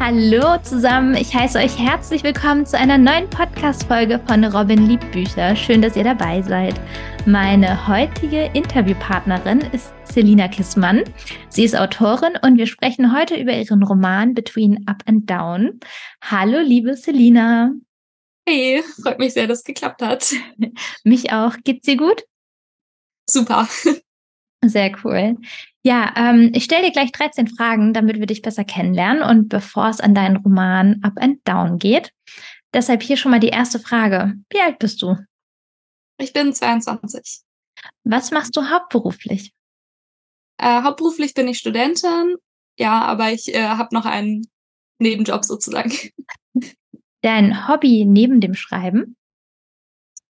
Hallo zusammen, ich heiße euch herzlich willkommen zu einer neuen Podcast-Folge von Robin Liebbücher. Schön, dass ihr dabei seid. Meine heutige Interviewpartnerin ist Selina Kissmann. Sie ist Autorin und wir sprechen heute über ihren Roman Between Up and Down. Hallo, liebe Selina. Hey, freut mich sehr, dass es geklappt hat. Mich auch. Geht's dir gut? Super. Sehr cool. Ja, ähm, ich stelle dir gleich 13 Fragen, damit wir dich besser kennenlernen und bevor es an deinen Roman Up and Down geht. Deshalb hier schon mal die erste Frage. Wie alt bist du? Ich bin 22. Was machst du hauptberuflich? Äh, hauptberuflich bin ich Studentin, ja, aber ich äh, habe noch einen Nebenjob sozusagen. Dein Hobby neben dem Schreiben?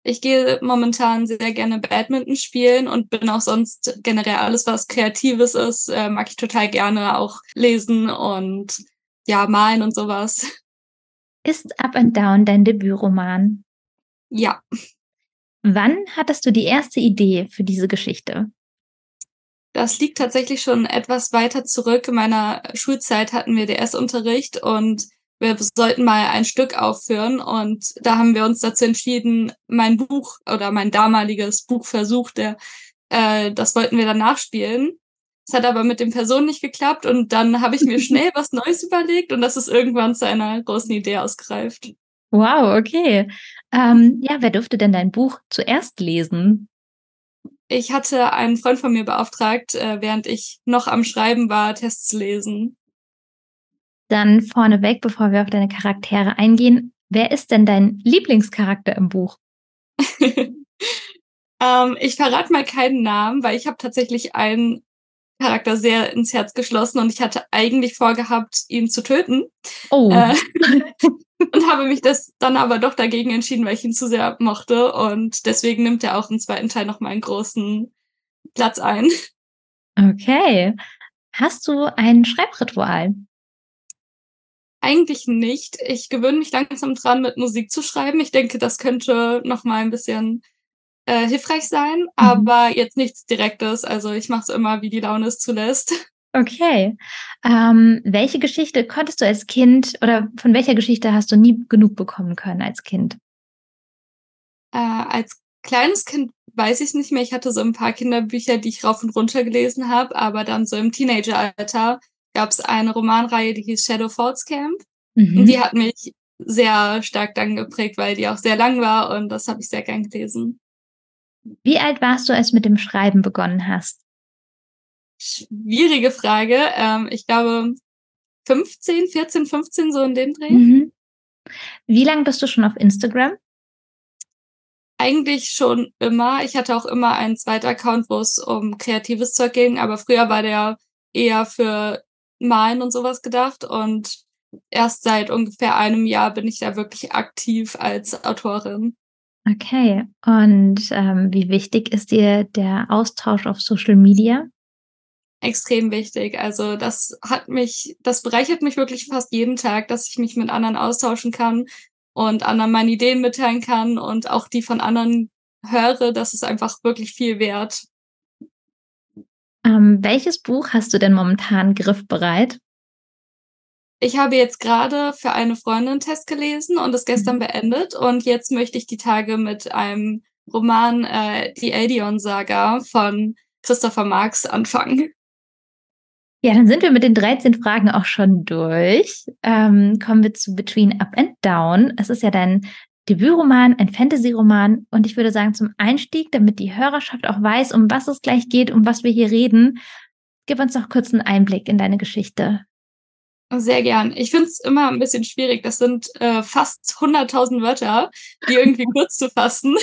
Ich gehe momentan sehr gerne Badminton spielen und bin auch sonst generell alles, was Kreatives ist, äh, mag ich total gerne auch lesen und ja, malen und sowas. Ist Up and Down dein Debütroman? Ja. Wann hattest du die erste Idee für diese Geschichte? Das liegt tatsächlich schon etwas weiter zurück. In meiner Schulzeit hatten wir DS-Unterricht und wir sollten mal ein Stück aufführen und da haben wir uns dazu entschieden, mein Buch oder mein damaliges Buchversuch, der, äh, das wollten wir dann nachspielen. Es hat aber mit den Personen nicht geklappt und dann habe ich mir schnell was Neues überlegt und das ist irgendwann zu einer großen Idee ausgereift. Wow, okay. Ähm, ja, wer durfte denn dein Buch zuerst lesen? Ich hatte einen Freund von mir beauftragt, äh, während ich noch am Schreiben war, Tests zu lesen. Dann vorneweg, bevor wir auf deine Charaktere eingehen, wer ist denn dein Lieblingscharakter im Buch? ähm, ich verrate mal keinen Namen, weil ich habe tatsächlich einen Charakter sehr ins Herz geschlossen und ich hatte eigentlich vorgehabt, ihn zu töten. Oh. Äh, und habe mich das dann aber doch dagegen entschieden, weil ich ihn zu sehr mochte und deswegen nimmt er auch im zweiten Teil noch mal einen großen Platz ein. Okay. Hast du ein Schreibritual? Eigentlich nicht. Ich gewöhne mich langsam dran, mit Musik zu schreiben. Ich denke, das könnte noch mal ein bisschen äh, hilfreich sein, mhm. aber jetzt nichts Direktes. Also ich mache es immer, wie die Laune es zulässt. Okay. Ähm, welche Geschichte konntest du als Kind oder von welcher Geschichte hast du nie genug bekommen können als Kind? Äh, als kleines Kind weiß ich es nicht mehr. Ich hatte so ein paar Kinderbücher, die ich rauf und runter gelesen habe, aber dann so im Teenageralter gab es eine Romanreihe, die hieß Shadow Falls Camp. Mhm. Und die hat mich sehr stark dann geprägt, weil die auch sehr lang war und das habe ich sehr gern gelesen. Wie alt warst du, als du mit dem Schreiben begonnen hast? Schwierige Frage. Ähm, ich glaube 15, 14, 15, so in dem Dreh. Mhm. Wie lange bist du schon auf Instagram? Eigentlich schon immer. Ich hatte auch immer einen zweiten Account, wo es um kreatives Zeug ging, aber früher war der eher für Malen und sowas gedacht und erst seit ungefähr einem Jahr bin ich da wirklich aktiv als Autorin. Okay, und ähm, wie wichtig ist dir der Austausch auf Social Media? Extrem wichtig. Also das hat mich, das bereichert mich wirklich fast jeden Tag, dass ich mich mit anderen austauschen kann und anderen meine Ideen mitteilen kann und auch die von anderen höre. Das ist einfach wirklich viel wert. Ähm, welches Buch hast du denn momentan griffbereit? Ich habe jetzt gerade für eine Freundin einen Test gelesen und es gestern mhm. beendet. Und jetzt möchte ich die Tage mit einem Roman, äh, die Eldion-Saga von Christopher Marx anfangen. Ja, dann sind wir mit den 13 Fragen auch schon durch. Ähm, kommen wir zu Between Up and Down. Es ist ja dein Debütroman, ein Fantasy-Roman. Und ich würde sagen, zum Einstieg, damit die Hörerschaft auch weiß, um was es gleich geht, um was wir hier reden, gib uns doch kurz einen Einblick in deine Geschichte. Sehr gern. Ich finde es immer ein bisschen schwierig. Das sind äh, fast 100.000 Wörter, die irgendwie kurz zu fassen.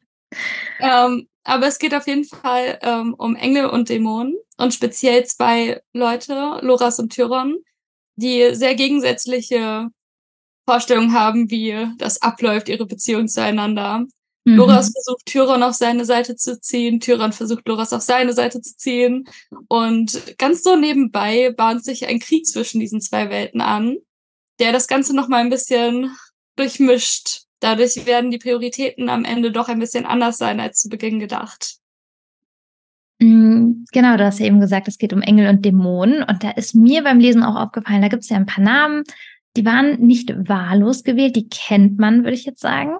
ähm, aber es geht auf jeden Fall ähm, um Engel und Dämonen und speziell zwei Leute, Loras und Tyron, die sehr gegensätzliche Vorstellung haben, wie das abläuft, ihre Beziehung zueinander. Mhm. Loras versucht Tyron auf seine Seite zu ziehen, Tyron versucht Loras auf seine Seite zu ziehen. Und ganz so nebenbei bahnt sich ein Krieg zwischen diesen zwei Welten an, der das Ganze nochmal ein bisschen durchmischt. Dadurch werden die Prioritäten am Ende doch ein bisschen anders sein als zu Beginn gedacht. Mm, genau, du hast ja eben gesagt, es geht um Engel und Dämonen. Und da ist mir beim Lesen auch aufgefallen, da gibt es ja ein paar Namen, die waren nicht wahllos gewählt, die kennt man, würde ich jetzt sagen.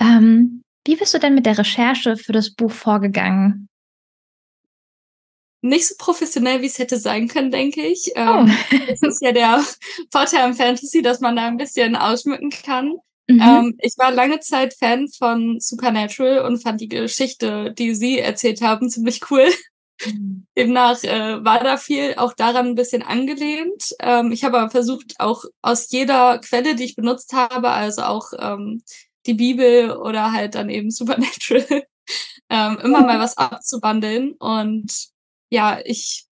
Ähm, wie bist du denn mit der Recherche für das Buch vorgegangen? Nicht so professionell, wie es hätte sein können, denke ich. Oh. Ähm, das ist ja der Vorteil am Fantasy, dass man da ein bisschen ausschmücken kann. Mhm. Ähm, ich war lange Zeit Fan von Supernatural und fand die Geschichte, die sie erzählt haben, ziemlich cool. Mhm. Demnach äh, war da viel auch daran ein bisschen angelehnt. Ähm, ich habe aber versucht, auch aus jeder Quelle, die ich benutzt habe, also auch ähm, die Bibel oder halt dann eben Supernatural, ähm, immer mal was abzubandeln. Und ja, ich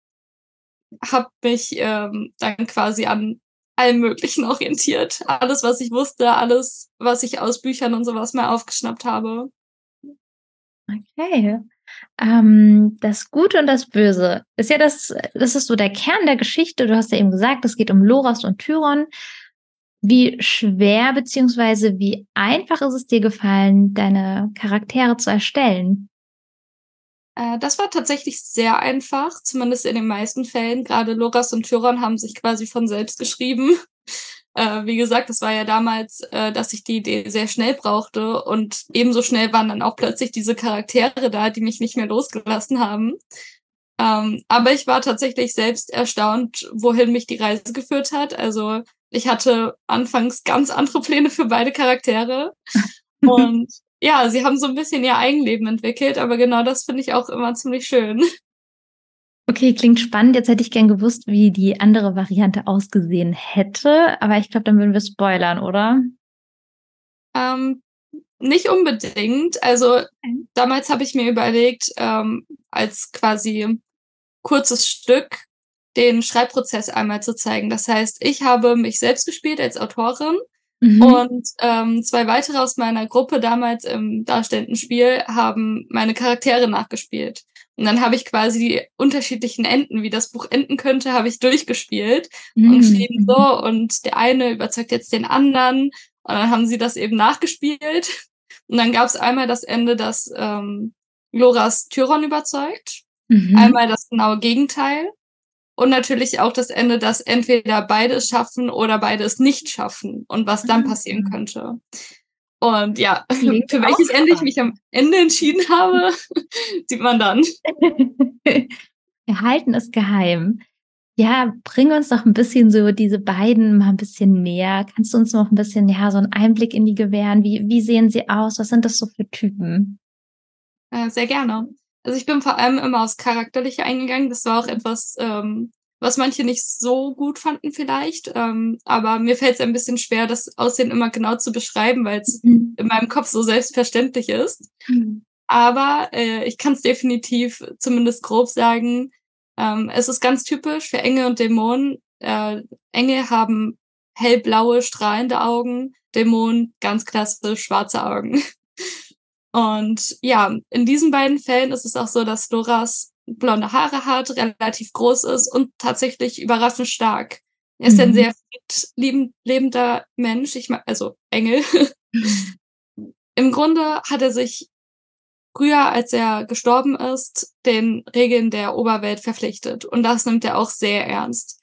habe mich ähm, dann quasi an allem Möglichen orientiert. Alles, was ich wusste, alles, was ich aus Büchern und sowas mal aufgeschnappt habe. Okay. Ähm, das Gute und das Böse ist ja das, das ist so der Kern der Geschichte. Du hast ja eben gesagt, es geht um Loras und Tyron. Wie schwer beziehungsweise wie einfach ist es dir gefallen, deine Charaktere zu erstellen? Äh, das war tatsächlich sehr einfach, zumindest in den meisten Fällen. Gerade Loras und Tyron haben sich quasi von selbst geschrieben. Äh, wie gesagt, das war ja damals, äh, dass ich die Idee sehr schnell brauchte und ebenso schnell waren dann auch plötzlich diese Charaktere da, die mich nicht mehr losgelassen haben. Ähm, aber ich war tatsächlich selbst erstaunt, wohin mich die Reise geführt hat. Also ich hatte anfangs ganz andere Pläne für beide Charaktere. und ja, sie haben so ein bisschen ihr Eigenleben entwickelt, aber genau das finde ich auch immer ziemlich schön. Okay, klingt spannend. Jetzt hätte ich gern gewusst, wie die andere Variante ausgesehen hätte, aber ich glaube, dann würden wir spoilern, oder? Ähm, nicht unbedingt. Also damals habe ich mir überlegt, ähm, als quasi kurzes Stück den Schreibprozess einmal zu zeigen. Das heißt, ich habe mich selbst gespielt als Autorin mhm. und ähm, zwei weitere aus meiner Gruppe damals im darstellenden Spiel haben meine Charaktere nachgespielt. Und dann habe ich quasi die unterschiedlichen Enden, wie das Buch enden könnte, habe ich durchgespielt mhm. und geschrieben so und der eine überzeugt jetzt den anderen und dann haben sie das eben nachgespielt. Und dann gab es einmal das Ende, das ähm, Loras Tyron überzeugt, mhm. einmal das genaue Gegenteil und natürlich auch das Ende, dass entweder beide es schaffen oder beide es nicht schaffen und was dann passieren ah. könnte. Und ja, Klingt für welches Ende ich mich am Ende entschieden habe, sieht man dann. Wir halten es geheim. Ja, bring uns doch ein bisschen so diese beiden mal ein bisschen näher. Kannst du uns noch ein bisschen, ja, so einen Einblick in die gewähren? Wie, wie sehen sie aus? Was sind das so für Typen? Äh, sehr gerne. Also ich bin vor allem immer aufs Charakterliche eingegangen. Das war auch etwas, ähm, was manche nicht so gut fanden vielleicht. Ähm, aber mir fällt es ein bisschen schwer, das Aussehen immer genau zu beschreiben, weil es mhm. in meinem Kopf so selbstverständlich ist. Mhm. Aber äh, ich kann es definitiv zumindest grob sagen. Ähm, es ist ganz typisch für Engel und Dämonen. Äh, Engel haben hellblaue, strahlende Augen, Dämonen ganz klassisch schwarze Augen. Und ja, in diesen beiden Fällen ist es auch so, dass Loras blonde Haare hat, relativ groß ist und tatsächlich überraschend stark. Er ist mhm. ein sehr lebender Mensch, ich meine, also Engel. Im Grunde hat er sich früher, als er gestorben ist, den Regeln der Oberwelt verpflichtet. Und das nimmt er auch sehr ernst.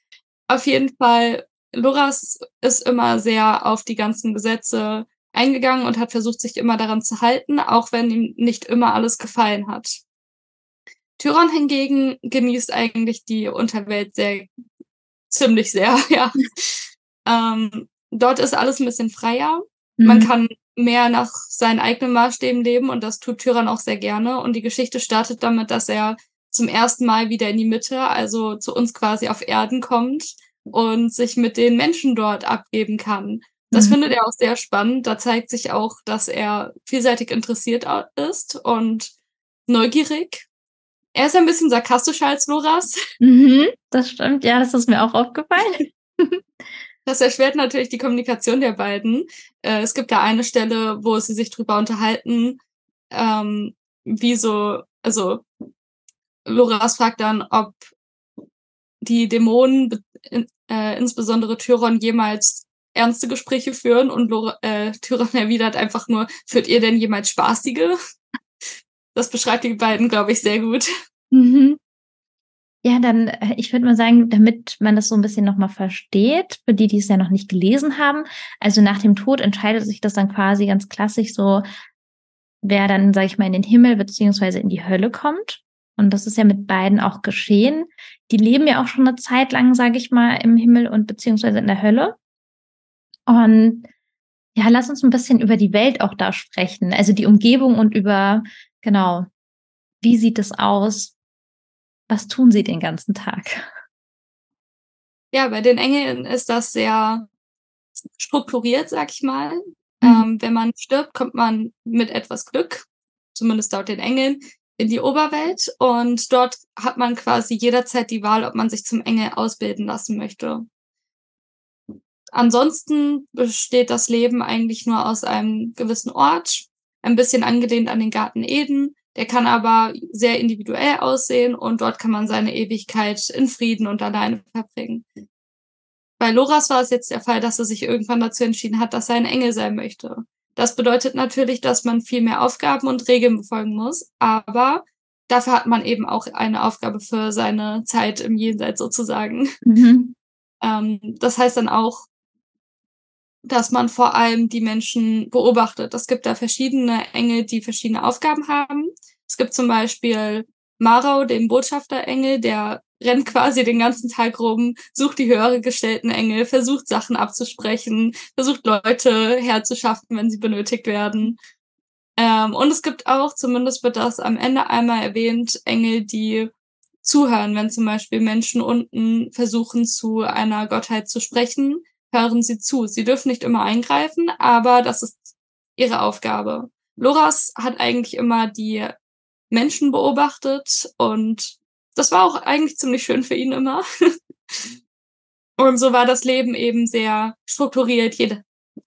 Auf jeden Fall, Loras ist immer sehr auf die ganzen Gesetze eingegangen und hat versucht, sich immer daran zu halten, auch wenn ihm nicht immer alles gefallen hat. Tyron hingegen genießt eigentlich die Unterwelt sehr, ziemlich sehr, ja. ähm, dort ist alles ein bisschen freier. Mhm. Man kann mehr nach seinen eigenen Maßstäben leben und das tut Tyron auch sehr gerne. Und die Geschichte startet damit, dass er zum ersten Mal wieder in die Mitte, also zu uns quasi auf Erden kommt und sich mit den Menschen dort abgeben kann. Das mhm. findet er auch sehr spannend. Da zeigt sich auch, dass er vielseitig interessiert ist und neugierig. Er ist ein bisschen sarkastischer als Loras. Mhm, das stimmt, ja, das ist mir auch aufgefallen. Das erschwert natürlich die Kommunikation der beiden. Äh, es gibt da eine Stelle, wo sie sich drüber unterhalten, ähm, wie so, also Loras fragt dann, ob die Dämonen, äh, insbesondere Tyron, jemals ernste Gespräche führen und Lore, äh, Tyrann erwidert einfach nur, führt ihr denn jemals spaßige? Das beschreibt die beiden, glaube ich, sehr gut. Mhm. Ja, dann, äh, ich würde mal sagen, damit man das so ein bisschen nochmal versteht, für die, die es ja noch nicht gelesen haben. Also nach dem Tod entscheidet sich das dann quasi ganz klassisch so, wer dann, sage ich mal, in den Himmel beziehungsweise in die Hölle kommt. Und das ist ja mit beiden auch geschehen. Die leben ja auch schon eine Zeit lang, sage ich mal, im Himmel und beziehungsweise in der Hölle. Und ja, lass uns ein bisschen über die Welt auch da sprechen. Also die Umgebung und über, genau, wie sieht es aus? Was tun sie den ganzen Tag? Ja, bei den Engeln ist das sehr strukturiert, sag ich mal. Mhm. Ähm, wenn man stirbt, kommt man mit etwas Glück, zumindest laut den Engeln, in die Oberwelt und dort hat man quasi jederzeit die Wahl, ob man sich zum Engel ausbilden lassen möchte. Ansonsten besteht das Leben eigentlich nur aus einem gewissen Ort, ein bisschen angelehnt an den Garten Eden. Der kann aber sehr individuell aussehen und dort kann man seine Ewigkeit in Frieden und alleine verbringen. Bei Loras war es jetzt der Fall, dass er sich irgendwann dazu entschieden hat, dass er ein Engel sein möchte. Das bedeutet natürlich, dass man viel mehr Aufgaben und Regeln befolgen muss, aber dafür hat man eben auch eine Aufgabe für seine Zeit im Jenseits sozusagen. Mhm. Ähm, das heißt dann auch, dass man vor allem die Menschen beobachtet. Es gibt da verschiedene Engel, die verschiedene Aufgaben haben. Es gibt zum Beispiel Marau, den Botschafterengel, der rennt quasi den ganzen Tag rum, sucht die höhere gestellten Engel, versucht Sachen abzusprechen, versucht Leute herzuschaffen, wenn sie benötigt werden. Ähm, und es gibt auch, zumindest wird das am Ende einmal erwähnt, Engel, die zuhören, wenn zum Beispiel Menschen unten versuchen, zu einer Gottheit zu sprechen, hören sie zu. Sie dürfen nicht immer eingreifen, aber das ist ihre Aufgabe. Loras hat eigentlich immer die Menschen beobachtet und das war auch eigentlich ziemlich schön für ihn immer. und so war das Leben eben sehr strukturiert. Jeder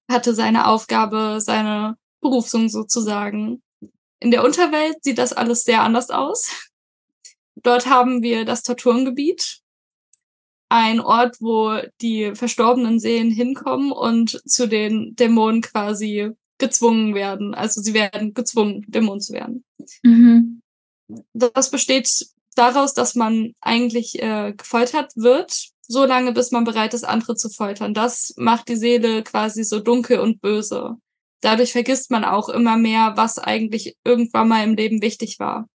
hatte seine Aufgabe, seine Berufung sozusagen. In der Unterwelt sieht das alles sehr anders aus. Dort haben wir das Torturengebiet, ein Ort, wo die verstorbenen Seelen hinkommen und zu den Dämonen quasi gezwungen werden. Also sie werden gezwungen, Dämon zu werden. Mhm. Das besteht daraus, dass man eigentlich äh, gefoltert wird, so lange, bis man bereit ist, andere zu foltern. Das macht die Seele quasi so dunkel und böse. Dadurch vergisst man auch immer mehr, was eigentlich irgendwann mal im Leben wichtig war.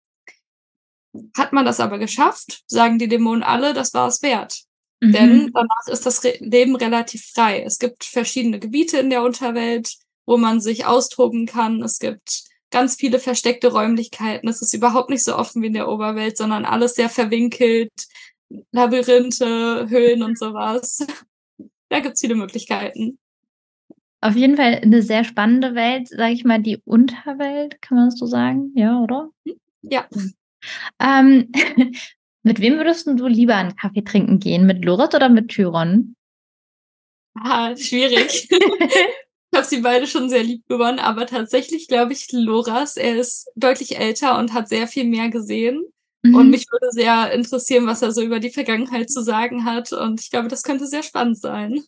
Hat man das aber geschafft, sagen die Dämonen alle, das war es wert. Mhm. Denn danach ist das Re Leben relativ frei. Es gibt verschiedene Gebiete in der Unterwelt, wo man sich austoben kann. Es gibt ganz viele versteckte Räumlichkeiten. Es ist überhaupt nicht so offen wie in der Oberwelt, sondern alles sehr verwinkelt. Labyrinthe, Höhlen und sowas. Da gibt's viele Möglichkeiten. Auf jeden Fall eine sehr spannende Welt, sage ich mal, die Unterwelt, kann man das so sagen? Ja, oder? Ja. Ähm, mit wem würdest du lieber einen Kaffee trinken gehen? Mit Lorit oder mit Tyron? Ah, schwierig. Ich habe sie beide schon sehr lieb gewonnen, aber tatsächlich glaube ich Loras, er ist deutlich älter und hat sehr viel mehr gesehen. Mhm. Und mich würde sehr interessieren, was er so über die Vergangenheit zu sagen hat. Und ich glaube, das könnte sehr spannend sein.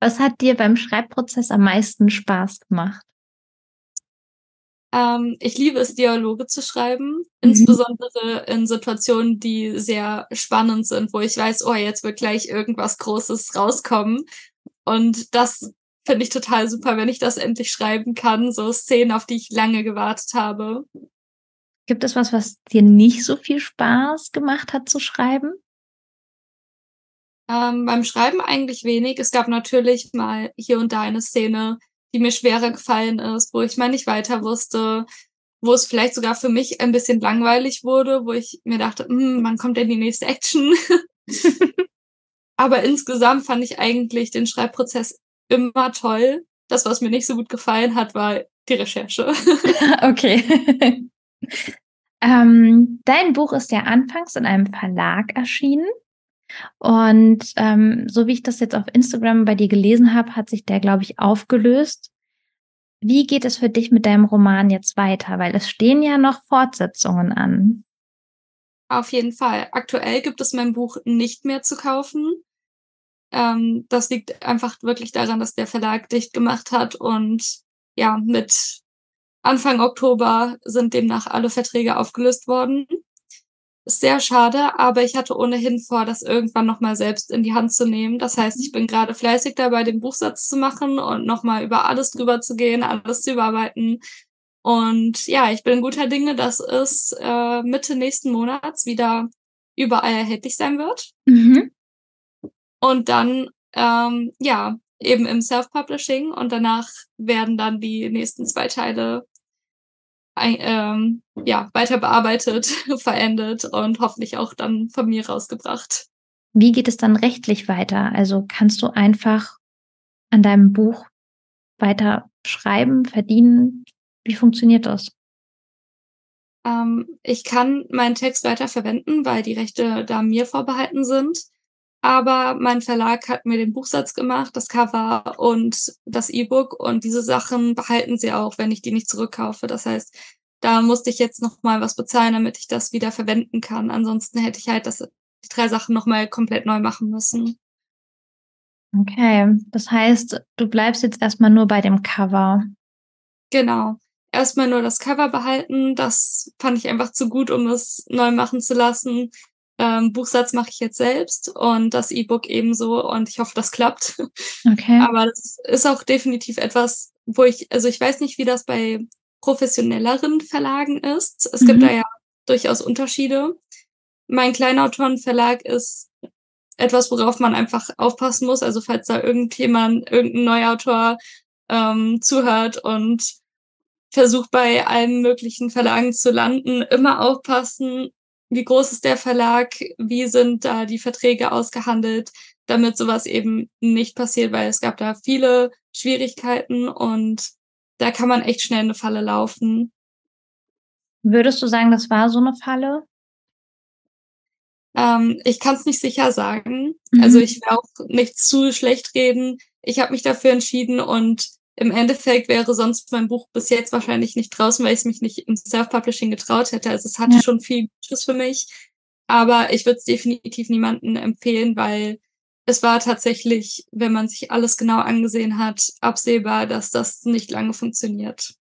Was hat dir beim Schreibprozess am meisten Spaß gemacht? Ähm, ich liebe es, Dialoge zu schreiben, mhm. insbesondere in Situationen, die sehr spannend sind, wo ich weiß, oh, jetzt wird gleich irgendwas Großes rauskommen. Und das finde ich total super, wenn ich das endlich schreiben kann. So Szenen, auf die ich lange gewartet habe. Gibt es was, was dir nicht so viel Spaß gemacht hat zu schreiben? Ähm, beim Schreiben eigentlich wenig. Es gab natürlich mal hier und da eine Szene, die mir schwerer gefallen ist, wo ich mal nicht weiter wusste, wo es vielleicht sogar für mich ein bisschen langweilig wurde, wo ich mir dachte, hm, wann kommt denn die nächste Action? Aber insgesamt fand ich eigentlich den Schreibprozess immer toll. Das, was mir nicht so gut gefallen hat, war die Recherche. okay. ähm, dein Buch ist ja anfangs in einem Verlag erschienen. Und ähm, so wie ich das jetzt auf Instagram bei dir gelesen habe, hat sich der, glaube ich, aufgelöst. Wie geht es für dich mit deinem Roman jetzt weiter? Weil es stehen ja noch Fortsetzungen an. Auf jeden Fall. Aktuell gibt es mein Buch nicht mehr zu kaufen. Ähm, das liegt einfach wirklich daran, dass der Verlag dicht gemacht hat und ja, mit Anfang Oktober sind demnach alle Verträge aufgelöst worden. Ist sehr schade, aber ich hatte ohnehin vor, das irgendwann nochmal selbst in die Hand zu nehmen. Das heißt, ich bin gerade fleißig dabei, den Buchsatz zu machen und nochmal über alles drüber zu gehen, alles zu überarbeiten. Und ja, ich bin guter Dinge, dass es äh, Mitte nächsten Monats wieder überall erhältlich sein wird. Mhm. Und dann, ähm, ja, eben im Self-Publishing und danach werden dann die nächsten zwei Teile ähm, ja, weiter bearbeitet, verendet und hoffentlich auch dann von mir rausgebracht. Wie geht es dann rechtlich weiter? Also kannst du einfach an deinem Buch weiter schreiben, verdienen? Wie funktioniert das? Ähm, ich kann meinen Text weiter verwenden, weil die Rechte da mir vorbehalten sind. Aber mein Verlag hat mir den Buchsatz gemacht, das Cover und das E-Book und diese Sachen behalten sie auch, wenn ich die nicht zurückkaufe. Das heißt, da musste ich jetzt noch mal was bezahlen, damit ich das wieder verwenden kann. Ansonsten hätte ich halt das, die drei Sachen noch mal komplett neu machen müssen. Okay, das heißt, du bleibst jetzt erstmal nur bei dem Cover. Genau. Erstmal nur das Cover behalten. Das fand ich einfach zu gut, um es neu machen zu lassen. Ähm, Buchsatz mache ich jetzt selbst und das E-Book ebenso und ich hoffe, das klappt. Okay. Aber das ist auch definitiv etwas, wo ich, also ich weiß nicht, wie das bei professionelleren Verlagen ist. Es mhm. gibt da ja durchaus Unterschiede. Mein Kleinautorenverlag ist etwas, worauf man einfach aufpassen muss. Also falls da irgendjemand, irgendein Neuautor ähm, zuhört und versucht bei allen möglichen Verlagen zu landen, immer aufpassen, wie groß ist der Verlag, wie sind da die Verträge ausgehandelt, damit sowas eben nicht passiert, weil es gab da viele Schwierigkeiten und da kann man echt schnell in eine Falle laufen. Würdest du sagen, das war so eine Falle? Ähm, ich kann es nicht sicher sagen. Mhm. Also ich will auch nicht zu schlecht reden. Ich habe mich dafür entschieden und im Endeffekt wäre sonst mein Buch bis jetzt wahrscheinlich nicht draußen, weil ich es mich nicht im Self-Publishing getraut hätte. Also es hatte ja. schon viel Gutes für mich. Aber ich würde es definitiv niemandem empfehlen, weil es war tatsächlich, wenn man sich alles genau angesehen hat, absehbar, dass das nicht lange funktioniert.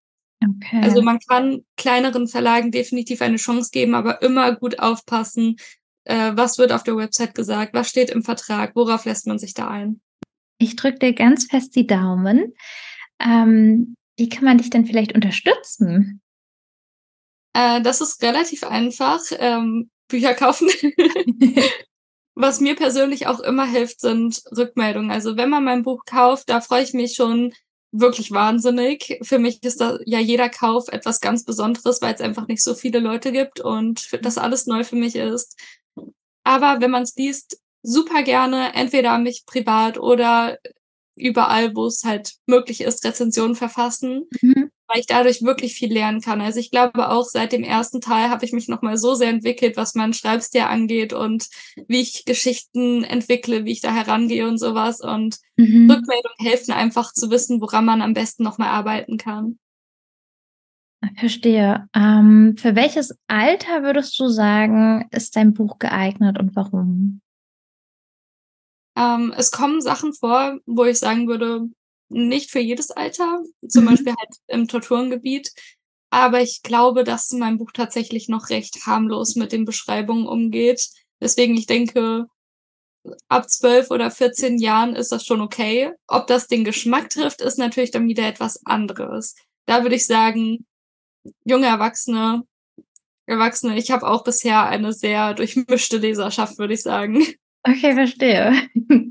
Okay. Also man kann kleineren Verlagen definitiv eine Chance geben, aber immer gut aufpassen, äh, was wird auf der Website gesagt, was steht im Vertrag, worauf lässt man sich da ein. Ich drücke dir ganz fest die Daumen. Ähm, wie kann man dich denn vielleicht unterstützen? Äh, das ist relativ einfach. Ähm, Bücher kaufen. Was mir persönlich auch immer hilft, sind Rückmeldungen. Also wenn man mein Buch kauft, da freue ich mich schon wirklich wahnsinnig. Für mich ist da ja jeder Kauf etwas ganz Besonderes, weil es einfach nicht so viele Leute gibt und das alles neu für mich ist. Aber wenn man es liest, super gerne entweder mich privat oder überall, wo es halt möglich ist, Rezensionen verfassen, mhm. weil ich dadurch wirklich viel lernen kann. Also ich glaube auch seit dem ersten Teil habe ich mich nochmal so sehr entwickelt, was mein Schreibstil angeht und wie ich Geschichten entwickle, wie ich da herangehe und sowas. Und mhm. Rückmeldungen helfen einfach zu wissen, woran man am besten nochmal arbeiten kann. Verstehe. Ähm, für welches Alter würdest du sagen, ist dein Buch geeignet und warum? Ähm, es kommen Sachen vor, wo ich sagen würde, nicht für jedes Alter, zum mhm. Beispiel halt im Torturengebiet. Aber ich glaube, dass mein Buch tatsächlich noch recht harmlos mit den Beschreibungen umgeht. Deswegen, ich denke, ab zwölf oder 14 Jahren ist das schon okay. Ob das den Geschmack trifft, ist natürlich dann wieder etwas anderes. Da würde ich sagen, junge Erwachsene, Erwachsene, ich habe auch bisher eine sehr durchmischte Leserschaft, würde ich sagen. Okay, verstehe.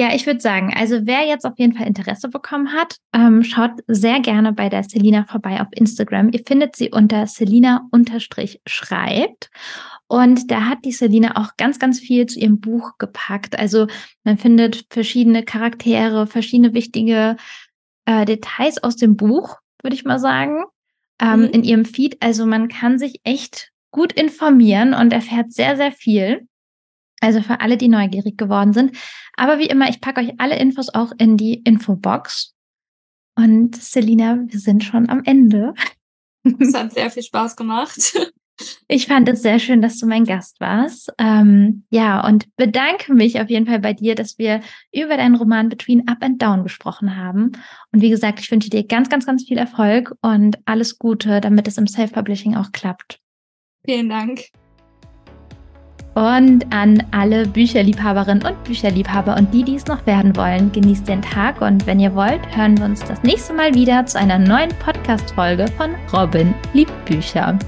Ja, ich würde sagen, also wer jetzt auf jeden Fall Interesse bekommen hat, ähm, schaut sehr gerne bei der Selina vorbei auf Instagram. Ihr findet sie unter Selina-schreibt. Und da hat die Selina auch ganz, ganz viel zu ihrem Buch gepackt. Also man findet verschiedene Charaktere, verschiedene wichtige äh, Details aus dem Buch, würde ich mal sagen, ähm, mhm. in ihrem Feed. Also man kann sich echt gut informieren und erfährt sehr, sehr viel. Also für alle, die neugierig geworden sind. Aber wie immer, ich packe euch alle Infos auch in die Infobox. Und Selina, wir sind schon am Ende. Es hat sehr viel Spaß gemacht. Ich fand es sehr schön, dass du mein Gast warst. Ähm, ja, und bedanke mich auf jeden Fall bei dir, dass wir über deinen Roman Between Up and Down gesprochen haben. Und wie gesagt, ich wünsche dir ganz, ganz, ganz viel Erfolg und alles Gute, damit es im Self-Publishing auch klappt. Vielen Dank. Und an alle Bücherliebhaberinnen und Bücherliebhaber und die, die es noch werden wollen, genießt den Tag und wenn ihr wollt, hören wir uns das nächste Mal wieder zu einer neuen Podcast-Folge von Robin liebt Bücher.